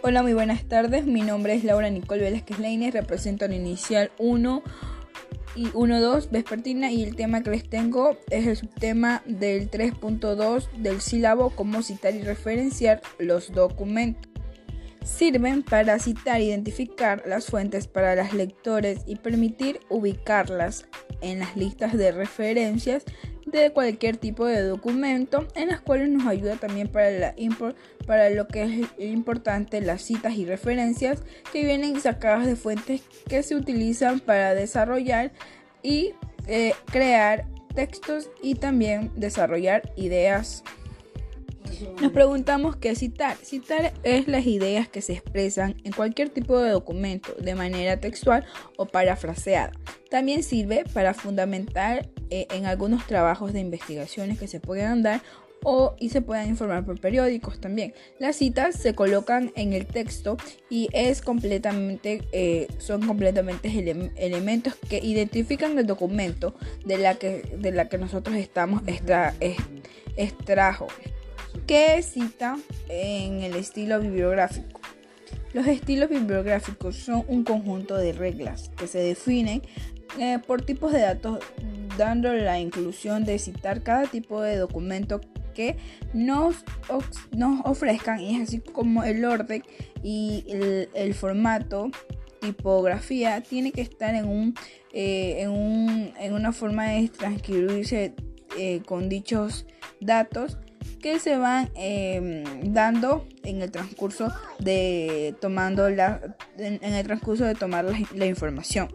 Hola, muy buenas tardes. Mi nombre es Laura Nicole Velázquez Leines, represento la inicial 1 y 1.2 vespertina y el tema que les tengo es el subtema del 3.2 del sílabo, cómo citar y referenciar los documentos. Sirven para citar identificar las fuentes para los lectores y permitir ubicarlas en las listas de referencias de cualquier tipo de documento, en las cuales nos ayuda también para, la para lo que es importante las citas y referencias que vienen sacadas de fuentes que se utilizan para desarrollar y eh, crear textos y también desarrollar ideas. Nos preguntamos qué citar. Citar es las ideas que se expresan en cualquier tipo de documento de manera textual o parafraseada. También sirve para fundamentar eh, en algunos trabajos de investigaciones que se puedan dar o y se puedan informar por periódicos también. Las citas se colocan en el texto y es completamente, eh, son completamente elementos que identifican el documento de la que, de la que nosotros estamos extra, extrajo. ¿Qué cita en el estilo bibliográfico? Los estilos bibliográficos son un conjunto de reglas que se definen eh, por tipos de datos, dando la inclusión de citar cada tipo de documento que nos, nos ofrezcan, y es así como el orden y el, formato tipografía tiene que estar en, un, eh, en, un, en una forma de transcribirse eh, con dichos datos que se van em, dando en el transcurso de tomando la en, el transcurso de tomar la, información.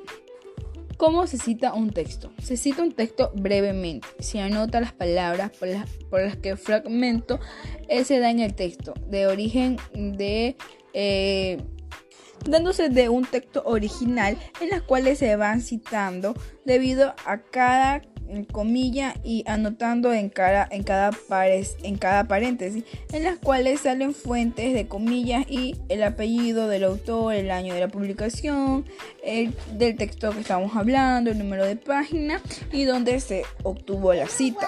¿Cómo se cita un texto? Se cita un texto brevemente. Se anota las palabras por las, por las que fragmento se da en el texto, de origen de eh, dándose de un texto original en las cuales se van citando debido a cada comilla y anotando en cada, en cada, en cada paréntesis, en las cuales salen fuentes de comillas y el apellido del autor, el año de la publicación, el, del texto que estamos hablando, el número de página y donde se obtuvo la cita.